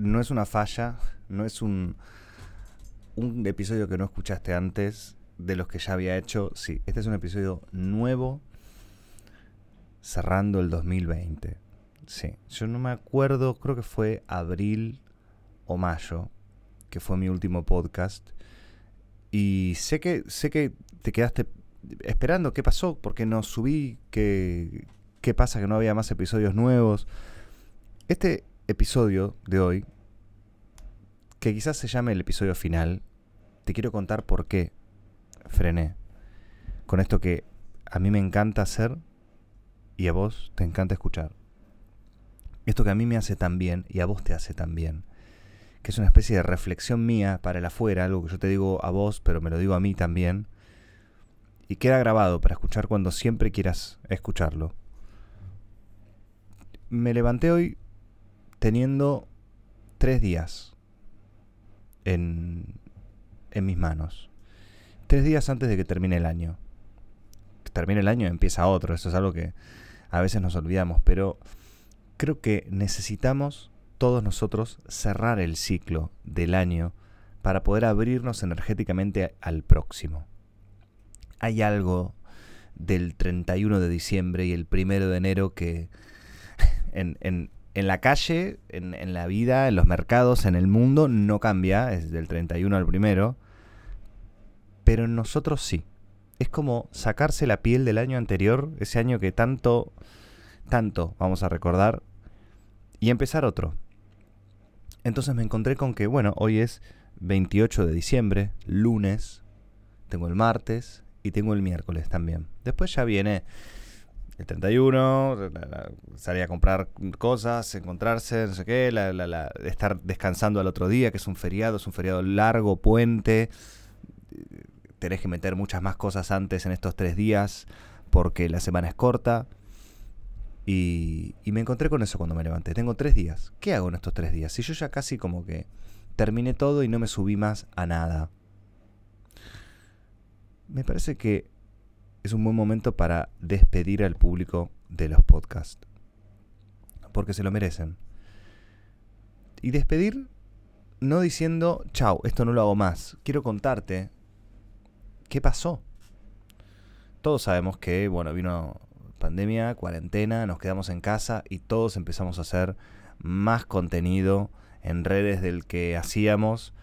no es una falla, no es un, un episodio que no escuchaste antes de los que ya había hecho. Sí, este es un episodio nuevo cerrando el 2020. Sí, yo no me acuerdo, creo que fue abril o mayo, que fue mi último podcast. Y sé que, sé que te quedaste esperando qué pasó, porque no subí, qué, qué pasa que no había más episodios nuevos. Este episodio de hoy, que quizás se llame el episodio final, te quiero contar por qué frené con esto que a mí me encanta hacer y a vos te encanta escuchar. Esto que a mí me hace tan bien y a vos te hace tan bien. Que es una especie de reflexión mía para el afuera, algo que yo te digo a vos, pero me lo digo a mí también. Y queda grabado para escuchar cuando siempre quieras escucharlo. Me levanté hoy teniendo tres días en, en mis manos. Tres días antes de que termine el año. Que termine el año empieza otro, eso es algo que a veces nos olvidamos, pero creo que necesitamos todos nosotros cerrar el ciclo del año para poder abrirnos energéticamente al próximo. Hay algo del 31 de diciembre y el 1 de enero que en, en, en la calle, en, la vida, en los mercados, en el mundo, no cambia, es del 31 al primero, pero en nosotros sí. Es como sacarse la piel del año anterior, ese año que tanto, tanto vamos a recordar, y empezar otro. Entonces me encontré con que, bueno, hoy es 28 de diciembre, lunes, tengo el martes y tengo el miércoles también. Después ya viene el 31, salir a comprar cosas, encontrarse, no sé qué, estar descansando al otro día, que es un feriado, es un feriado largo, puente. Tenés que meter muchas más cosas antes en estos tres días porque la semana es corta. Y, y me encontré con eso cuando me levanté. Tengo tres días. ¿Qué hago en estos tres días? Si yo ya casi como que terminé todo y no me subí más a nada. Me parece que es un buen momento para despedir al público de los podcasts. Porque se lo merecen. Y despedir no diciendo, chao, esto no lo hago más. Quiero contarte qué pasó. Todos sabemos que, bueno, vino pandemia, cuarentena, nos quedamos en casa y todos empezamos a hacer más contenido en redes del que hacíamos.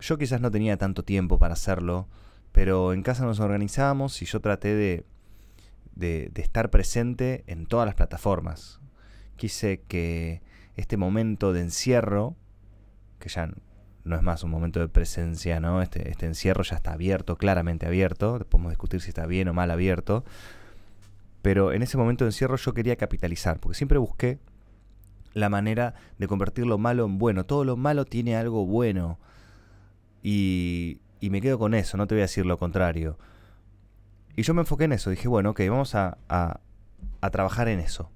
Yo quizás no tenía tanto tiempo para hacerlo pero en casa nos organizamos y yo traté de, de, estar presente en todas las plataformas. Quise que este momento de encierro, que ya no es más un momento de presencia, ¿no? Este, este encierro ya está abierto, claramente abierto, podemos discutir si está bien o mal abierto, pero en ese momento de encierro yo quería capitalizar, porque siempre busqué la manera de convertir lo malo en bueno. Todo lo malo tiene algo bueno. Y, y me quedo con eso, no te voy a decir lo contrario. Y yo me enfoqué en eso, dije, bueno, ok, vamos a, a, trabajar en eso,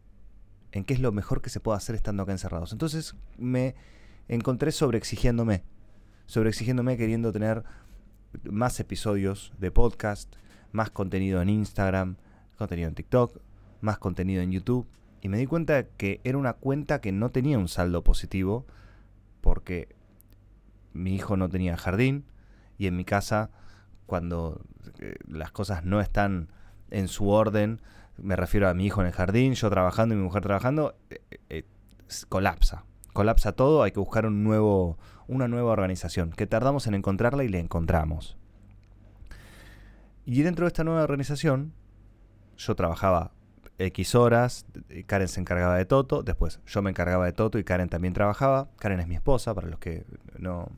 en qué es lo mejor que se puede hacer estando acá encerrados. Entonces me encontré sobreexigiéndome, sobreexigiéndome queriendo tener más episodios de podcast, más contenido en Instagram, contenido en TikTok, más contenido en YouTube. Y me di cuenta que era una cuenta que no tenía un saldo positivo porque mi hijo no tenía jardín, y en mi casa, cuando eh, las cosas no están en su orden, me refiero a mi hijo en el jardín, yo trabajando y mi mujer trabajando, eh, eh, colapsa. Colapsa todo, hay que buscar un nuevo, una nueva organización, que tardamos en encontrarla y la encontramos. Y dentro de esta nueva organización, yo trabajaba X horas, Karen se encargaba de Toto, después yo me encargaba de Toto y Karen también trabajaba. Karen es mi esposa, para los que no,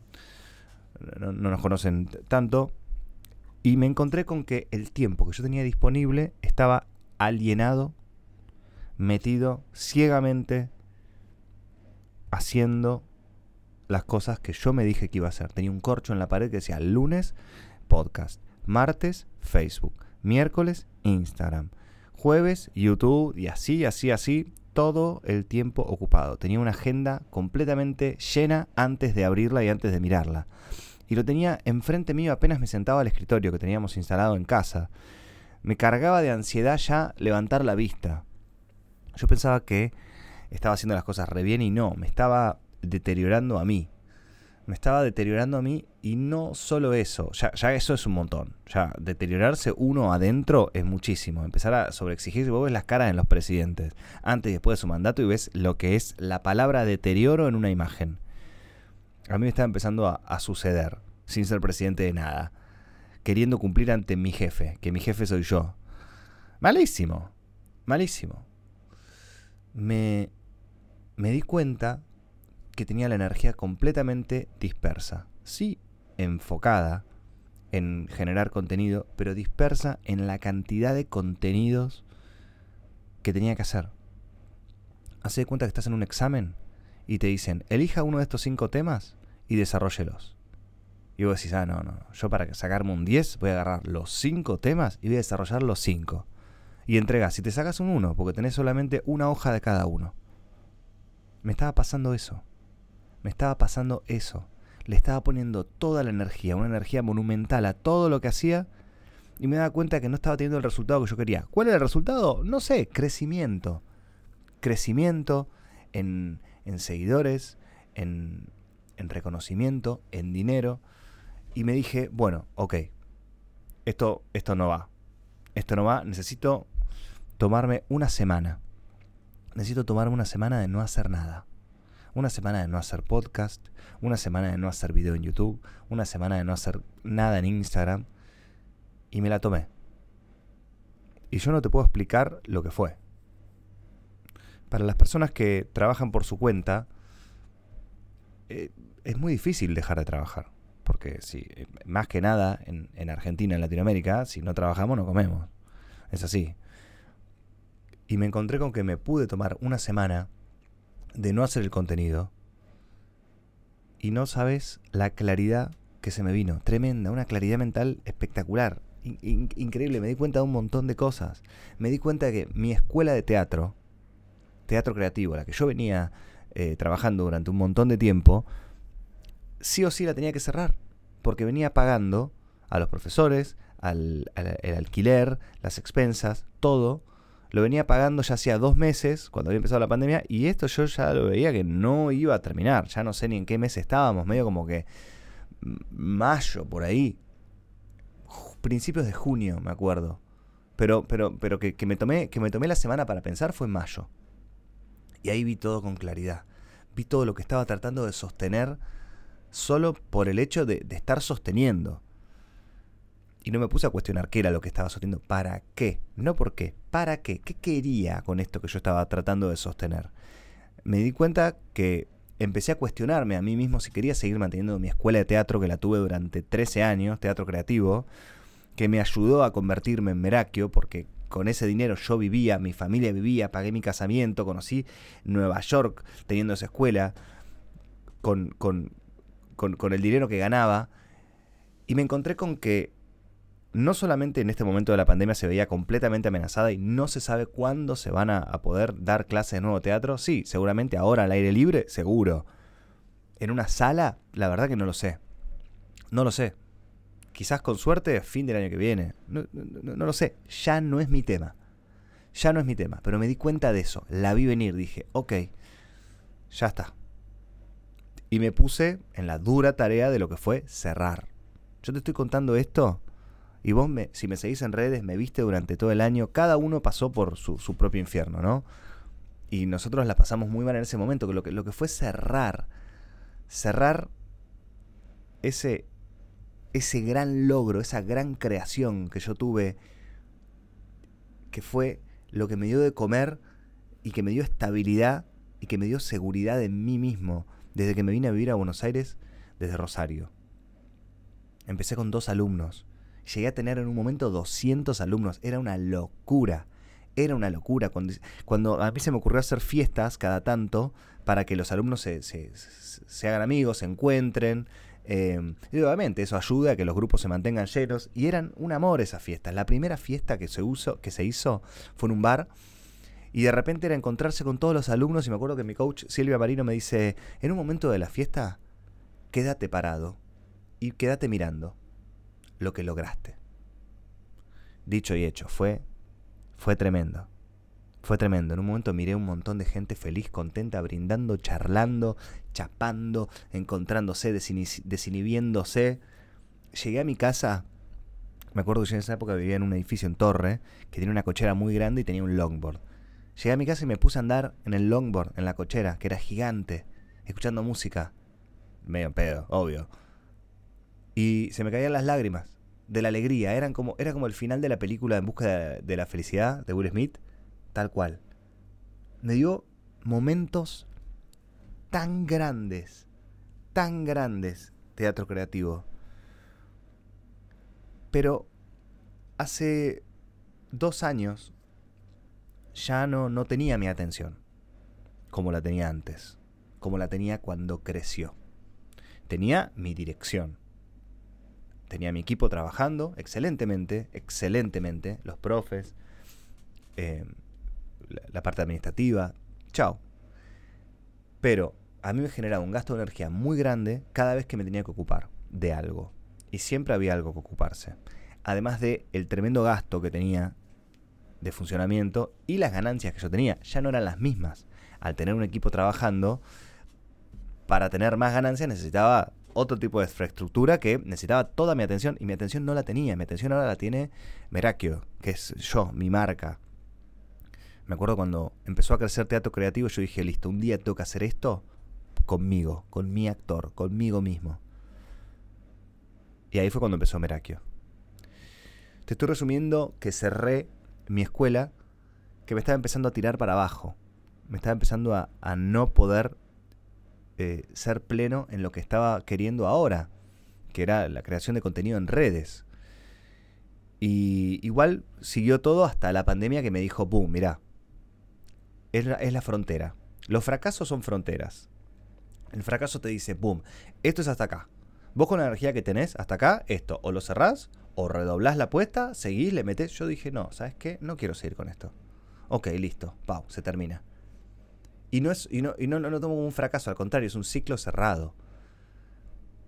no, nos conocen tanto, y me encontré con que el tiempo que yo tenía disponible estaba alienado, metido ciegamente, haciendo las cosas que yo me dije que iba a hacer. Tenía un corcho en la pared que decía lunes, podcast, martes, Facebook, miércoles, Instagram, jueves, YouTube. Y así, así, así, todo el tiempo ocupado. Tenía una agenda completamente llena antes de abrirla y antes de mirarla. Y lo tenía enfrente mío apenas me sentaba al escritorio que teníamos instalado en casa. Me cargaba de ansiedad ya levantar la vista. Yo pensaba que estaba haciendo las cosas re bien y no, me estaba deteriorando a mí me estaba deteriorando a mí y no solo eso, ya, eso es un montón. Ya deteriorarse uno adentro es muchísimo. Empezar a sobreexigirse, vos ves las caras en los presidentes antes y después de su mandato y ves lo que es la palabra deterioro en una imagen. A mí me estaba empezando a, a suceder, sin ser presidente de nada, queriendo cumplir ante mi jefe, que mi jefe soy yo. Malísimo, malísimo. Me, me di cuenta que tenía la energía completamente dispersa. Sí, enfocada en generar contenido, pero dispersa en la cantidad de contenidos que tenía que hacer. Hace de cuenta que estás en un examen y te dicen, elija uno de estos cinco temas y desarrollelos. Y vos decís, ah, no, no, yo para sacarme un 10 voy a agarrar los cinco temas y voy a desarrollar los cinco. Y entregas, si te sacas un 1, porque tenés solamente una hoja de cada uno. Me estaba pasando eso me estaba pasando eso. Le estaba poniendo toda la energía, una energía monumental a todo lo que hacía y me daba cuenta que no estaba teniendo el resultado que yo quería. ¿Cuál era el resultado? No sé, crecimiento. Crecimiento en, en seguidores, en, en reconocimiento, en dinero. Y me dije, bueno, ok, esto, esto no va. Esto no va, necesito tomarme una semana. Necesito tomarme una semana de no hacer nada una semana de no hacer podcast, una semana de no hacer video en YouTube, una semana de no hacer nada en Instagram. Y me la tomé. Y yo no te puedo explicar lo que fue. Para las personas que trabajan por su cuenta, eh, es muy difícil dejar de trabajar. Porque si, eh, más que nada en, en Argentina, en Latinoamérica, si no trabajamos no comemos. Es así. Y me encontré con que me pude tomar una semana de no hacer el contenido. Y no sabes la claridad que se me vino. Tremenda, una claridad mental espectacular. increíble, me di cuenta de un montón de cosas. Me di cuenta de que mi escuela de teatro, teatro creativo, la que yo venía eh, trabajando durante un montón de tiempo, sí o sí la tenía que cerrar. Porque venía pagando a los profesores, al, al el alquiler, las expensas, todo lo venía pagando ya hacía dos meses, cuando había empezado la pandemia, y esto yo ya lo veía que no iba a terminar. Ya no sé ni en qué mes estábamos, medio como que mayo, por ahí. Principios de junio, me acuerdo. Pero, pero, pero que, me tomé, que me tomé la semana para pensar fue en mayo. Y ahí vi todo con claridad. Vi todo lo que estaba tratando de sostener solo por el hecho de estar sosteniendo. Y no me puse a cuestionar qué era lo que estaba sosteniendo, para qué, no por qué, para qué, qué quería con esto que yo estaba tratando de sostener. Me di cuenta que empecé a cuestionarme a mí mismo si quería seguir manteniendo mi escuela de teatro que la tuve durante 13 años, teatro creativo, que me ayudó a convertirme en Merakio, porque con ese dinero yo vivía, mi familia vivía, pagué mi casamiento, conocí Nueva York teniendo esa escuela, con, con, con, con el dinero que ganaba, y me encontré con que no solamente en este momento de la pandemia se veía completamente amenazada y no se sabe cuándo se van a, poder dar clases de nuevo teatro. Sí, seguramente ahora al aire libre, seguro. En una sala, la verdad que no lo sé. No lo sé. Quizás con suerte, fin del año que viene. No, no, lo sé. Ya no es mi tema. Ya no es mi tema. Pero me di cuenta de eso. La vi venir. Dije, ok, ya está. Y me puse en la dura tarea de lo que fue cerrar. Yo te estoy contando esto y vos, me, si me seguís en redes, me viste durante todo el año. Cada uno pasó por su, propio infierno, ¿no? Y nosotros la pasamos muy mal en ese momento. Que lo, que lo que fue cerrar. Cerrar ese, ese gran logro, esa gran creación que yo tuve. Que fue lo que me dio de comer y que me dio estabilidad y que me dio seguridad en mí mismo desde que me vine a vivir a Buenos Aires desde Rosario. Empecé con dos alumnos Llegué a tener en un momento 200 alumnos. Era una locura. Era una locura. Cuando, cuando a mí se me ocurrió hacer fiestas cada tanto para que los alumnos se, se, hagan amigos, se encuentren. Eh, y obviamente eso ayuda a que los grupos se mantengan llenos. Y eran un amor esas fiestas. La primera fiesta que se, uso, que se hizo fue en un bar. Y de repente era encontrarse con todos los alumnos. Y me acuerdo que mi coach Silvia Marino me dice: En un momento de la fiesta, quédate parado y quédate mirando lo que lograste. Dicho y hecho, fue, fue tremendo. Fue tremendo. En un momento miré un montón de gente feliz, contenta, brindando, charlando, chapando, encontrándose, desinhibiéndose. Llegué a mi casa. Me acuerdo que yo en esa época vivía en un edificio en Torre, que tenía una cochera muy grande y tenía un longboard. Llegué a mi casa y me puse a andar en el longboard, en la cochera, que era gigante, escuchando música. Medio pedo, obvio. Y se me caían las lágrimas de la alegría. Eran como, era como el final de la película En busca de la felicidad de Will Smith tal cual. Me dio momentos tan grandes, tan grandes, teatro creativo. Pero hace dos años ya no, no tenía mi atención como la tenía antes, como la tenía cuando creció. Tenía mi dirección. Tenía mi equipo trabajando excelentemente, excelentemente, los profes, eh, la parte administrativa, chao. Pero a mí me generaba un gasto de energía muy grande cada vez que me tenía que ocupar de algo. Y siempre había algo que ocuparse. Además de el tremendo gasto que tenía de funcionamiento y las ganancias que yo tenía ya no eran las mismas. Al tener un equipo trabajando, para tener más ganancias necesitaba otro tipo de infraestructura que necesitaba toda mi atención y mi atención no la tenía. Mi atención ahora la tiene Merakio, que es yo, mi marca, me acuerdo cuando empezó a crecer teatro creativo, yo dije, listo, un día tengo que hacer esto conmigo, con mi actor, conmigo mismo. Y ahí fue cuando empezó Merakio. Te estoy resumiendo que cerré mi escuela, que me estaba empezando a tirar para abajo. Me estaba empezando a, no poder eh, ser pleno en lo que estaba queriendo ahora, que era la creación de contenido en redes. Y igual siguió todo hasta la pandemia que me dijo, boom, mira, es la, frontera. Los fracasos son fronteras. El fracaso te dice, boom, esto es hasta acá. Vos con la energía que tenés hasta acá, esto, o lo cerrás, o redoblás la apuesta, seguís, le metés. Yo dije, no, ¿sabes qué? No quiero seguir con esto. Ok, listo, pau, se termina. Y no es, y no, y no, no, no tomo como un fracaso, al contrario, es un ciclo cerrado.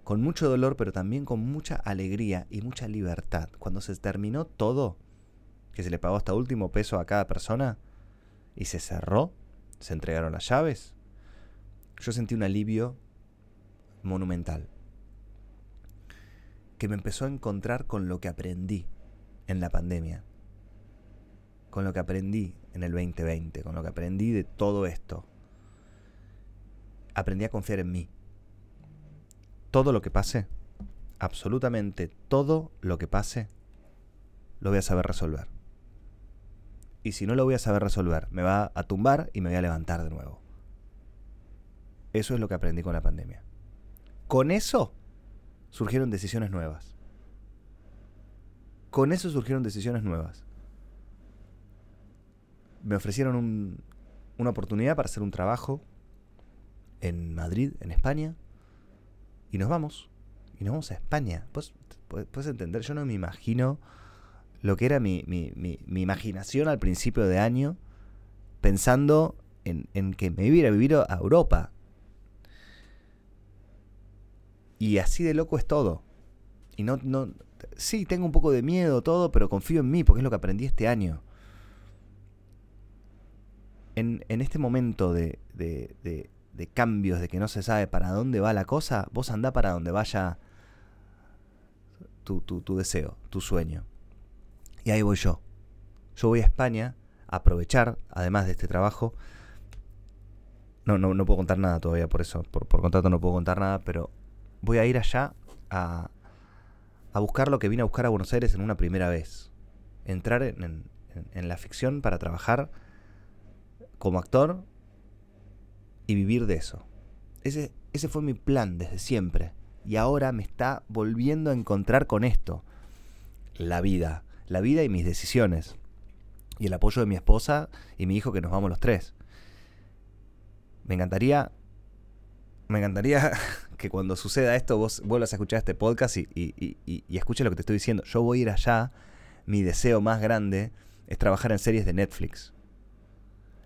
Con mucho dolor, pero también con mucha alegría y mucha libertad. Cuando se terminó todo, que se le pagó hasta último peso a cada persona, y se cerró, se entregaron las llaves, yo sentí un alivio monumental, que me empezó a encontrar con lo que aprendí en la pandemia, con lo que aprendí en el 2020, con lo que aprendí de todo esto. Aprendí a confiar en mí. Todo lo que pase, absolutamente todo lo que pase, lo voy a saber resolver y si no lo voy a saber resolver, me va a tumbar y me voy a levantar de nuevo. Eso es lo que aprendí con la pandemia. Con eso surgieron decisiones nuevas. Con eso surgieron decisiones nuevas. Me ofrecieron una oportunidad para hacer un trabajo en Madrid, en España, y nos vamos. Y nos vamos a España. puedes entender, yo no me imagino lo que era mi, imaginación al principio de año, pensando en, que me iba a vivir a Europa. Y así de loco es todo. Y no, no, sí, tengo un poco de miedo, todo, pero confío en mí porque es lo que aprendí este año. En, este momento de, de, cambios, de que no se sabe para dónde va la cosa, vos andá para donde vaya tu, tu deseo, tu sueño. Y ahí voy yo. Yo voy a España a aprovechar, además de este trabajo. No, no, no puedo contar nada todavía, por eso, por, contrato no puedo contar nada, pero voy a ir allá a, a buscar lo que vine a buscar a Buenos Aires en una primera vez. Entrar en, en la ficción para trabajar como actor y vivir de eso. Ese, ese fue mi plan desde siempre. Y ahora me está volviendo a encontrar con esto. La vida la vida y mis decisiones. y el apoyo de mi esposa y mi hijo que nos vamos los tres. Me encantaría, me encantaría que cuando suceda esto vos vuelvas a escuchar este podcast y, y, y escuches lo que te estoy diciendo. Yo voy a ir allá, mi deseo más grande es trabajar en series de Netflix.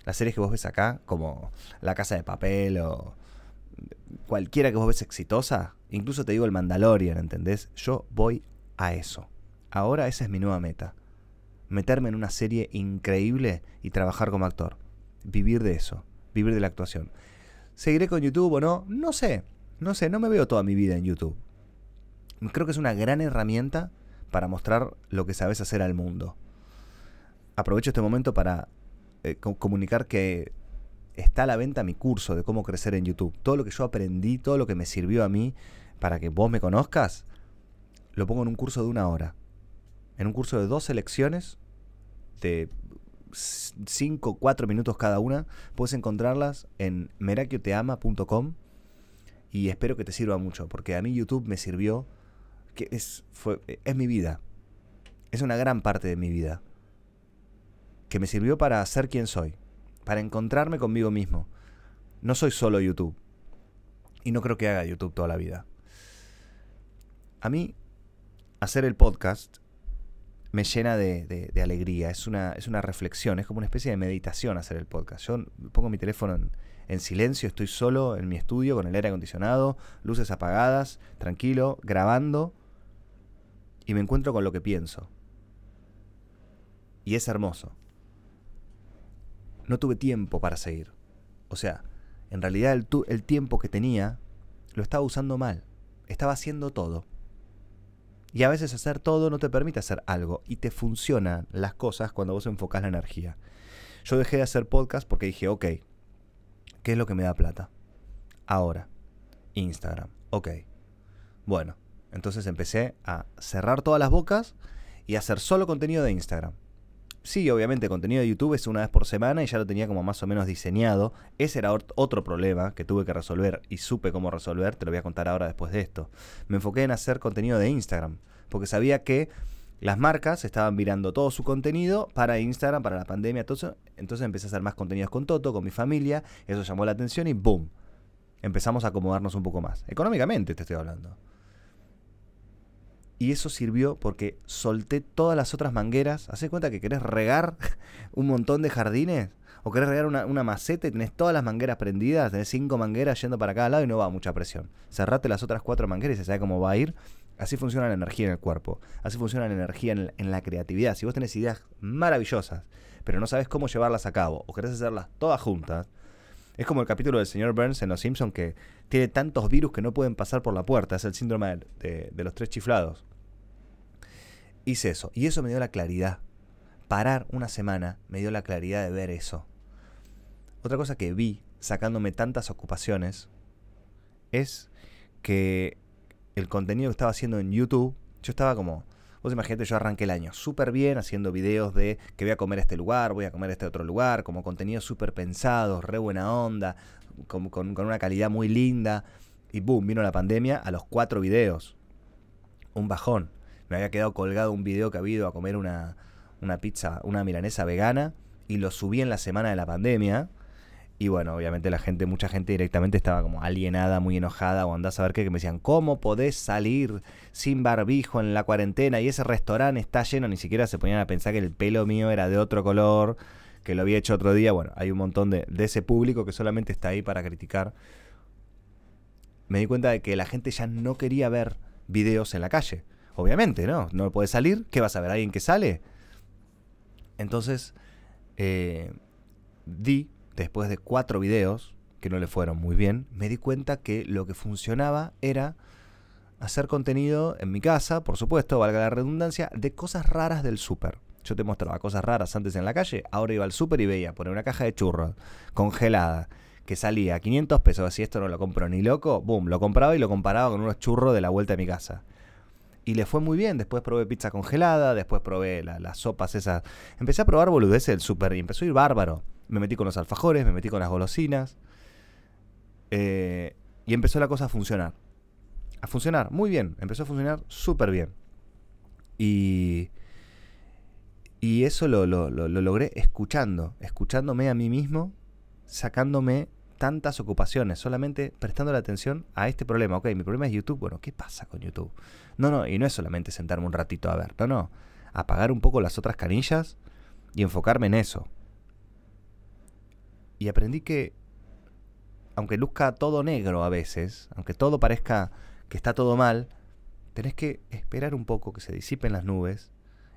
Las series que vos ves acá, como La Casa de Papel o cualquiera que vos ves exitosa, incluso te digo el Mandalorian, ¿entendés? Yo voy a eso. Ahora esa es mi nueva meta. Meterme en una serie increíble y trabajar como actor. Vivir de eso. Vivir de la actuación. ¿Seguiré con YouTube o no? No sé. No sé, no me veo toda mi vida en YouTube. Creo que es una gran herramienta para mostrar lo que sabes hacer al mundo. Aprovecho este momento para eh, comunicar que está a la venta mi curso de cómo crecer en YouTube. Todo lo que yo aprendí, todo lo que me sirvió a mí para que vos me conozcas, lo pongo en un curso de una hora. En un curso de dos lecciones de 5, 4 minutos cada una. Puedes encontrarlas en merakioteama.com y espero que te sirva mucho, porque a mí YouTube me sirvió, que es, fue, es mi vida. Es una gran parte de mi vida. Que me sirvió para ser quien soy para encontrarme conmigo mismo. No soy solo YouTube. Y no creo que haga YouTube toda la vida. A mí, hacer el podcast me llena de, alegría. Es una, es una reflexión, es como una especie de meditación hacer el podcast. Yo pongo mi teléfono en, en silencio, estoy solo en mi estudio con el aire acondicionado, luces apagadas, tranquilo, grabando. Y me encuentro con lo que pienso. Y es hermoso no tuve tiempo para seguir. O sea, en realidad el, el tiempo que tenía lo estaba usando mal. Estaba haciendo todo. Y a veces hacer todo no te permite hacer algo y te funcionan las cosas cuando vos enfocás la energía. Yo dejé de hacer podcast porque dije, ok, ¿qué es lo que me da plata? Ahora, Instagram, ok. Bueno, entonces empecé a cerrar todas las bocas y hacer solo contenido de Instagram. Sí, obviamente, contenido de YouTube es una vez por semana y ya lo tenía como más o menos diseñado. Ese era otro problema que tuve que resolver y supe cómo resolver, te lo voy a contar ahora después de esto. Me enfoqué en hacer contenido de Instagram, porque sabía que las marcas estaban mirando todo su contenido para Instagram, para la pandemia, todo eso. Entonces empecé a hacer más contenidos con Toto, con mi familia, eso llamó la atención y ¡boom! Empezamos a acomodarnos un poco más. Económicamente te estoy hablando. Y eso sirvió porque solté todas las otras mangueras. Haces cuenta que querés regar un montón de jardines? ¿O querés regar una, maceta y tenés todas las mangueras prendidas? Tenés cinco mangueras yendo para cada lado y no va mucha presión. Cerrate las otras cuatro mangueras y se sabe cómo va a ir. Así funciona la energía en el cuerpo. Así funciona la energía en, en la creatividad. Si vos tenés ideas maravillosas, pero no sabes cómo llevarlas a cabo, o querés hacerlas todas juntas, es como el capítulo del señor Burns en Los Simpsons que tiene tantos virus que no pueden pasar por la puerta. Es el síndrome de, los tres chiflados. Hice eso. Y eso me dio la claridad. Parar una semana me dio la claridad de ver eso. Otra cosa que vi sacándome tantas ocupaciones es que el contenido que estaba haciendo en YouTube, yo estaba como, Vos imagínate, yo arranqué el año súper bien haciendo videos de que voy a comer este lugar, voy a comer este otro lugar, como contenido súper pensado, re buena onda, con, con, una calidad muy linda. Y boom, vino la pandemia a los cuatro videos. Un bajón. Me había quedado colgado un video que había ido a comer una, una pizza, una milanesa vegana, y lo subí en la semana de la pandemia y bueno, obviamente la gente, mucha gente directamente estaba como alienada, muy enojada, o andás a ver qué, que me decían, ¿cómo podés salir sin barbijo en la cuarentena? Y ese restaurante está lleno, ni siquiera se ponían a pensar que el pelo mío era de otro color, que lo había hecho otro día. Bueno, hay un montón de, de ese público que solamente está ahí para criticar. Me di cuenta de que la gente ya no quería ver videos en la calle. Obviamente, ¿no? No puede salir. ¿Qué vas a ver? ¿Alguien que sale? Entonces, eh, di después de cuatro videos, que no le fueron muy bien, me di cuenta que lo que funcionaba era hacer contenido en mi casa, por supuesto, valga la redundancia, de cosas raras del súper. Yo te mostraba cosas raras antes en la calle, ahora iba al súper y veía poner una caja de churros congelada que salía a 500 pesos, así esto no lo compro ni loco, boom, lo compraba y lo comparaba con unos churros de la vuelta de mi casa. Y le fue muy bien, después probé pizza congelada, después probé las sopas esas. Empecé a probar boludeces del súper y empezó a ir bárbaro me metí con los alfajores, me metí con las golosinas. Eh, y empezó la cosa a funcionar. A funcionar muy bien, empezó a funcionar súper bien. Y, Y eso lo, lo, lo, logré escuchando, escuchándome a mí mismo, sacándome tantas ocupaciones, solamente prestando la atención a este problema. Ok, mi problema es YouTube. Bueno, ¿qué pasa con YouTube? No, no, y no es solamente sentarme un ratito a ver, no, no. Apagar un poco las otras canillas y enfocarme en eso. Y aprendí que, aunque luzca todo negro a veces, aunque todo parezca que está todo mal, tenés que esperar un poco que se disipen las nubes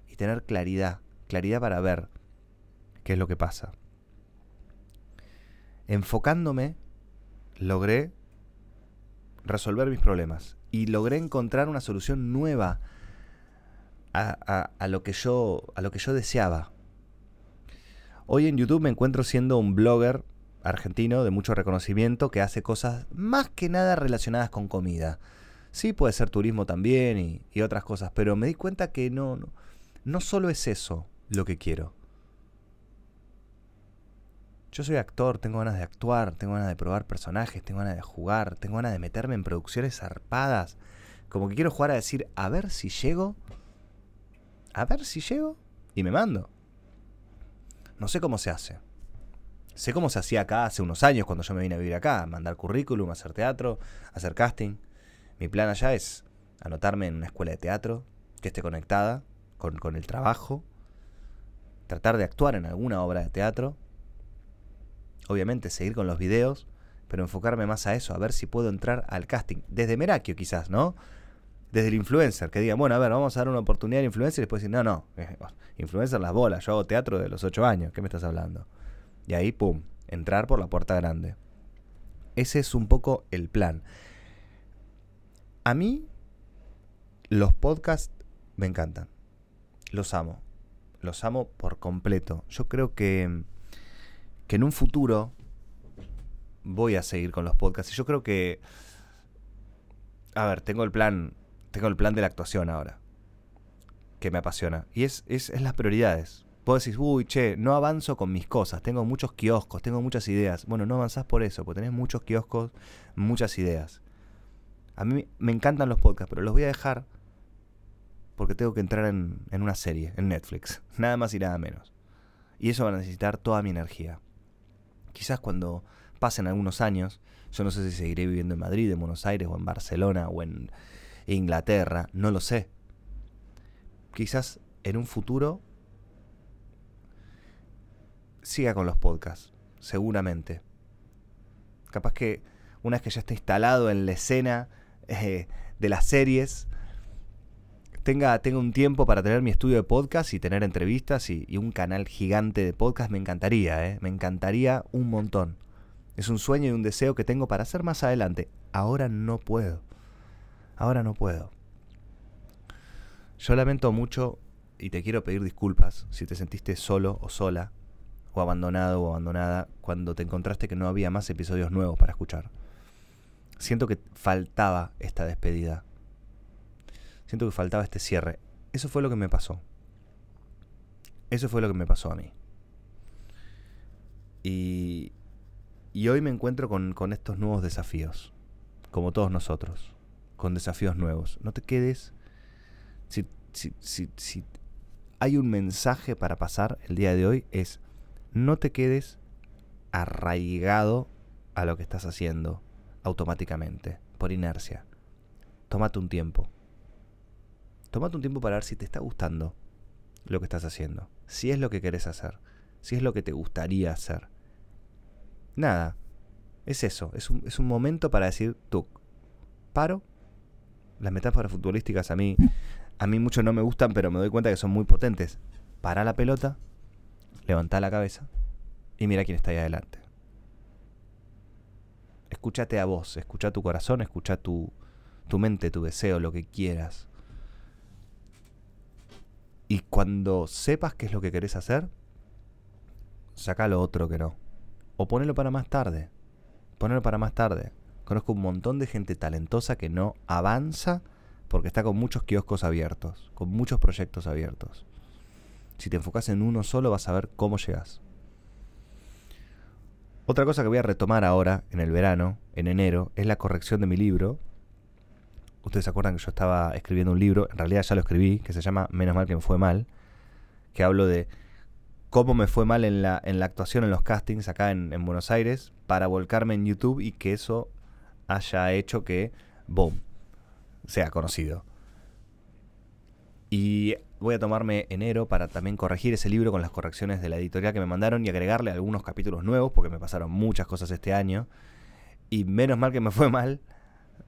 y tener claridad, claridad para ver qué es lo que pasa. Enfocándome, logré resolver mis problemas y logré encontrar una solución nueva a, lo que yo, a lo que yo deseaba. Hoy en YouTube me encuentro siendo un blogger argentino de mucho reconocimiento que hace cosas más que nada relacionadas con comida. Sí, puede ser turismo también y, otras cosas, pero me di cuenta que no, no, no solo es eso lo que quiero. Yo soy actor, tengo ganas de actuar, tengo ganas de probar personajes, tengo ganas de jugar, tengo ganas de meterme en producciones zarpadas. Como que quiero jugar a decir, a ver si llego, a ver si llego y me mando. No sé cómo se hace. Sé cómo se hacía acá hace unos años cuando yo me vine a vivir acá, mandar currículum, hacer teatro, hacer casting. Mi plan allá es anotarme en una escuela de teatro que esté conectada con, el trabajo, tratar de actuar en alguna obra de teatro, obviamente seguir con los videos, pero enfocarme más a eso, a ver si puedo entrar al casting, desde Merakio quizás, ¿no? Desde el influencer, que diga, bueno, a ver, vamos a dar una oportunidad al influencer y después decir, no, no, influencer las bolas, yo hago teatro de los 8 años, ¿qué me estás hablando? Y ahí, pum, entrar por la puerta grande. Ese es un poco el plan. A mí, los podcasts me encantan. Los amo. Los amo por completo. Yo creo que, que en un futuro voy a seguir con los podcasts. Y yo creo que. A ver, tengo el plan. Tengo el plan de la actuación ahora. Que me apasiona. Y es, es, es las prioridades. Puedo decir, uy, che, no avanzo con mis cosas. Tengo muchos kioscos, tengo muchas ideas. Bueno, no avanzás por eso, porque tenés muchos kioscos, muchas ideas. A mí me encantan los podcasts, pero los voy a dejar porque tengo que entrar en, una serie, en Netflix. Nada más y nada menos. Y eso va a necesitar toda mi energía. Quizás cuando pasen algunos años, yo no sé si seguiré viviendo en Madrid, en Buenos Aires, o en Barcelona, o en Inglaterra, no lo sé. Quizás en un futuro siga con los podcasts, seguramente. Capaz que una vez que ya esté instalado en la escena eh, de las series, tenga, tenga un tiempo para tener mi estudio de podcast y tener entrevistas y, un canal gigante de podcast, me encantaría, ¿eh? me encantaría un montón. Es un sueño y un deseo que tengo para hacer más adelante. Ahora no puedo. Ahora no puedo. Yo lamento mucho y te quiero pedir disculpas si te sentiste solo o sola, o abandonado o abandonada, cuando te encontraste que no había más episodios nuevos para escuchar siento que faltaba esta despedida. Siento que faltaba este cierre. Eso fue lo que me pasó. Eso fue lo que me pasó a mí. Y, y hoy me encuentro con, con estos nuevos desafíos, como todos nosotros, con desafíos nuevos. No te quedes, si, si, si, si hay un mensaje para pasar el día de hoy, es no te quedes arraigado a lo que estás haciendo, automáticamente, por inercia. Tómate un tiempo. Tómate un tiempo para ver si te está gustando lo que estás haciendo. Si es lo que querés hacer. Si es lo que te gustaría hacer. Nada. Es eso. Es un, es un momento para decir, tú, paro. Las metáforas futbolísticas a mí, a mí mucho no me gustan, pero me doy cuenta que son muy potentes. Para la pelota, levanta la cabeza y mira quién está ahí adelante escúchate a vos, escucha tu corazón, escucha tu, tu mente, tu deseo, lo que quieras. Y cuando sepas qué es lo que querés hacer, saca lo otro que no. O ponelo para más tarde. Ponelo para más tarde. Conozco un montón de gente talentosa que no avanza porque está con muchos kioscos abiertos, con muchos proyectos abiertos. Si te enfocas en uno solo vas a ver cómo llegas. Otra cosa que voy a retomar ahora, en el verano, en enero, es la corrección de mi libro. Ustedes se acuerdan que yo estaba escribiendo un libro, en realidad ya lo escribí, que se llama Menos mal que me fue mal, que hablo de cómo me fue mal en la, en la actuación, en los castings acá en, en Buenos Aires, para volcarme en YouTube y que eso haya hecho que, boom, sea conocido. Y voy a tomarme enero para también corregir ese libro con las correcciones de la editorial que me mandaron y agregarle algunos capítulos nuevos, porque me pasaron muchas cosas este año. Y menos mal que me fue mal,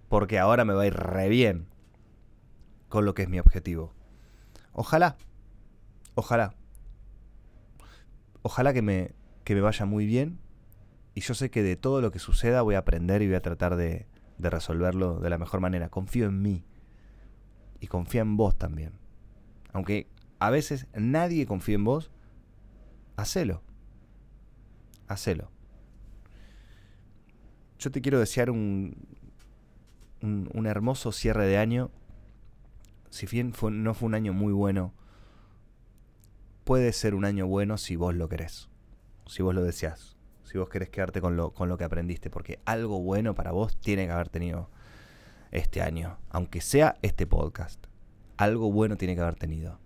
porque ahora me va a ir re bien con lo que es mi objetivo. Ojalá, ojalá ojalá que me, que me vaya muy bien. Y yo sé que de todo lo que suceda voy a aprender y voy a tratar de, de resolverlo de la mejor manera. Confío en mí. Y confía en vos también. Aunque a veces nadie confía en vos, hacelo. Hacelo. Yo te quiero desear un, un, hermoso cierre de año. Si bien no fue un año muy bueno puede ser un año bueno si vos lo querés, si vos lo deseás, si vos querés quedarte con lo, con lo que aprendiste, porque algo bueno para vos tiene que haber tenido este año, aunque sea este podcast. Algo bueno tiene que haber tenido.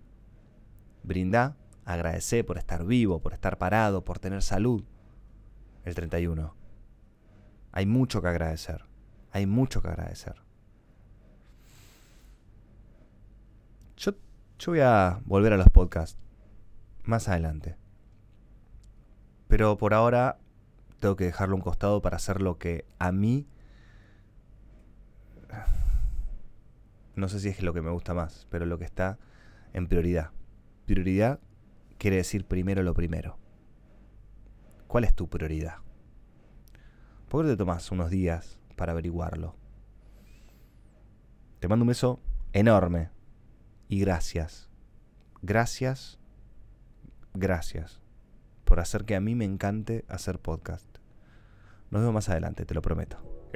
Brinda, agradecé por estar vivo, por estar parado, por tener salud. El 31. Hay mucho que agradecer. Hay mucho que agradecer. Yo, yo voy a volver a los podcasts más adelante. Pero por ahora tengo que dejarlo un costado para hacer lo que a mí... No sé si es lo que me gusta más, pero lo que está en prioridad. Prioridad quiere decir primero lo primero. ¿Cuál es tu prioridad? ¿Por qué te tomas unos días para averiguarlo? Te mando un beso enorme y gracias. Gracias gracias por hacer que a mí me encante hacer podcast. Nos vemos más adelante, te lo prometo.